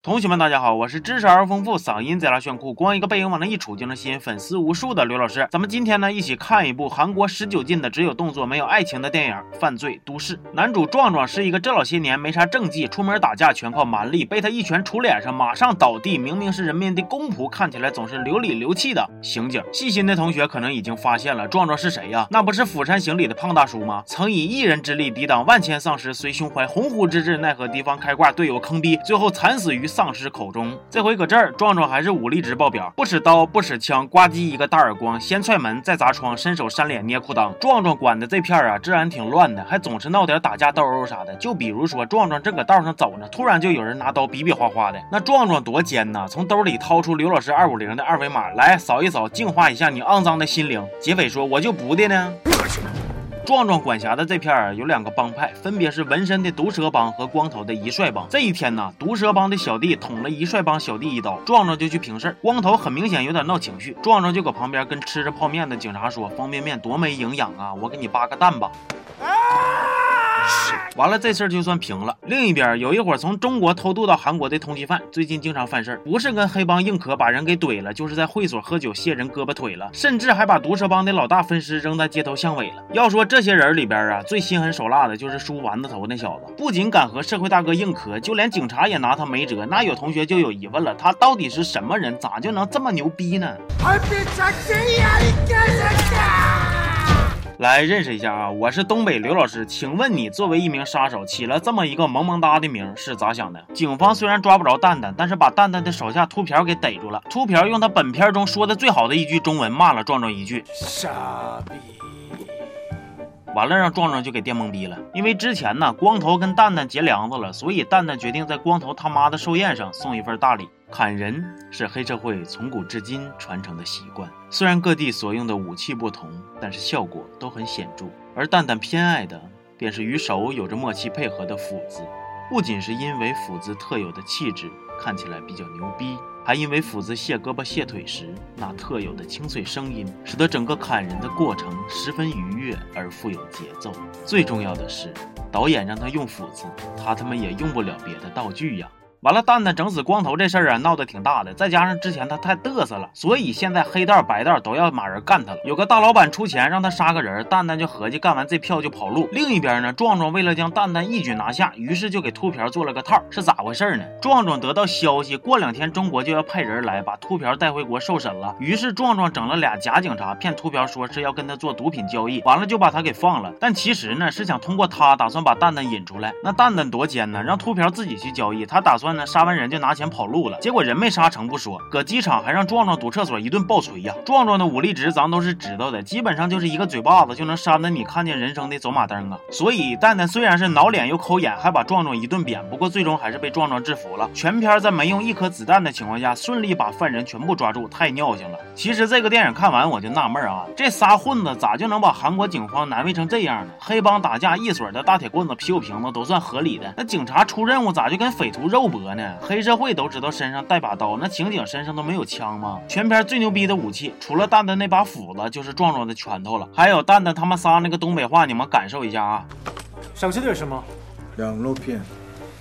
同学们，大家好，我是知识而丰富，嗓音贼拉炫酷，光一个背影往那一杵就能吸引粉丝无数的刘老师。咱们今天呢，一起看一部韩国十九禁的只有动作没有爱情的电影《犯罪都市》。男主壮壮是一个这老些年没啥政绩，出门打架全靠蛮力，被他一拳杵脸上马上倒地。明明是人民的公仆，看起来总是流里流气的刑警。细心的同学可能已经发现了，壮壮是谁呀？那不是《釜山行》里的胖大叔吗？曾以一人之力抵挡万千丧尸，虽胸怀鸿鹄之志，奈何敌方开挂，队友坑逼，最后惨死于。丧尸口中，这回搁这儿，壮壮还是武力值爆表，不使刀，不使枪，呱唧一个大耳光，先踹门，再砸窗，伸手扇脸，捏裤裆。壮壮管的这片啊，治安挺乱的，还总是闹点打架斗殴啥的。就比如说，壮壮正搁道上走呢，突然就有人拿刀比比划划的。那壮壮多尖呐，从兜里掏出刘老师二五零的二维码来扫一扫，净化一下你肮脏的心灵。劫匪说：“我就不的呢。”壮壮管辖的这片儿有两个帮派，分别是纹身的毒蛇帮和光头的一帅帮。这一天呢，毒蛇帮的小弟捅了一帅帮小弟一刀，壮壮就去平事儿。光头很明显有点闹情绪，壮壮就搁旁边跟吃着泡面的警察说：“方便面多没营养啊，我给你扒个蛋吧。”啊完了，这事儿就算平了。另一边有一伙从中国偷渡到韩国的通缉犯，最近经常犯事儿，不是跟黑帮硬磕把人给怼了，就是在会所喝酒卸人胳膊腿了，甚至还把毒蛇帮的老大分尸扔在街头巷尾了。要说这些人里边啊，最心狠手辣的就是梳丸子头那小子，不仅敢和社会大哥硬磕，就连警察也拿他没辙。那有同学就有疑问了，他到底是什么人？咋就能这么牛逼呢？来认识一下啊，我是东北刘老师，请问你作为一名杀手，起了这么一个萌萌哒的名是咋想的？警方虽然抓不着蛋蛋，但是把蛋蛋的手下秃瓢给逮住了。秃瓢用他本片中说的最好的一句中文骂了壮壮一句傻逼，完了让壮壮就给电懵逼了。因为之前呢，光头跟蛋蛋结梁子了，所以蛋蛋决定在光头他妈的寿宴上送一份大礼。砍人是黑社会从古至今传承的习惯，虽然各地所用的武器不同，但是效果都很显著。而蛋蛋偏爱的便是与手有着默契配合的斧子，不仅是因为斧子特有的气质看起来比较牛逼，还因为斧子卸胳膊卸腿时那特有的清脆声音，使得整个砍人的过程十分愉悦而富有节奏。最重要的是，导演让他用斧子，他他妈也用不了别的道具呀。完了，蛋蛋整死光头这事儿啊，闹得挺大的。再加上之前他太嘚瑟了，所以现在黑道白道都要马人干他了。有个大老板出钱让他杀个人，蛋蛋就合计干完这票就跑路。另一边呢，壮壮为了将蛋蛋一举拿下，于是就给秃瓢做了个套，是咋回事呢？壮壮得到消息，过两天中国就要派人来把秃瓢带回国受审了。于是壮壮整了俩假警察，骗秃瓢说是要跟他做毒品交易，完了就把他给放了。但其实呢，是想通过他打算把蛋蛋引出来。那蛋蛋多奸呢，让秃瓢自己去交易，他打算。杀完人就拿钱跑路了，结果人没杀成不说，搁机场还让壮壮堵厕所一顿暴锤呀！壮壮的武力值咱都是知道的，基本上就是一个嘴巴子就能扇得你看见人生的走马灯啊！所以蛋蛋虽然是挠脸又抠眼，还把壮壮一顿扁，不过最终还是被壮壮制服了。全片在没用一颗子弹的情况下，顺利把犯人全部抓住，太尿性了！其实这个电影看完我就纳闷啊，这仨混子咋就能把韩国警方难为成这样呢？黑帮打架一水的大铁棍子、啤酒瓶子都算合理的，那警察出任务咋就跟匪徒肉搏？呢？黑社会都知道身上带把刀，那刑警身上都没有枪吗？全片最牛逼的武器，除了蛋蛋那把斧子，就是壮壮的拳头了。还有蛋蛋他们仨那个东北话，你们感受一下啊。想吃点什么？羊肉片。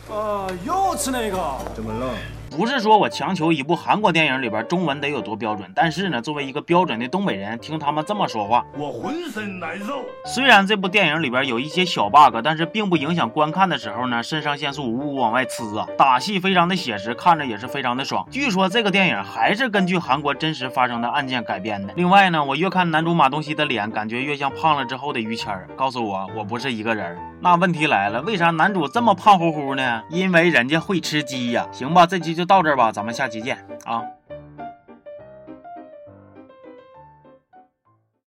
啊，又吃那个？怎么了？不是说我强求一部韩国电影里边中文得有多标准，但是呢，作为一个标准的东北人，听他们这么说话，我浑身难受。虽然这部电影里边有一些小 bug，但是并不影响观看的时候呢，肾上腺素呜呜往外呲啊，打戏非常的写实，看着也是非常的爽。据说这个电影还是根据韩国真实发生的案件改编的。另外呢，我越看男主马东锡的脸，感觉越像胖了之后的于谦儿，告诉我我不是一个人。那问题来了，为啥男主这么胖乎乎呢？因为人家会吃鸡呀。行吧，这期就到这儿吧，咱们下期见啊。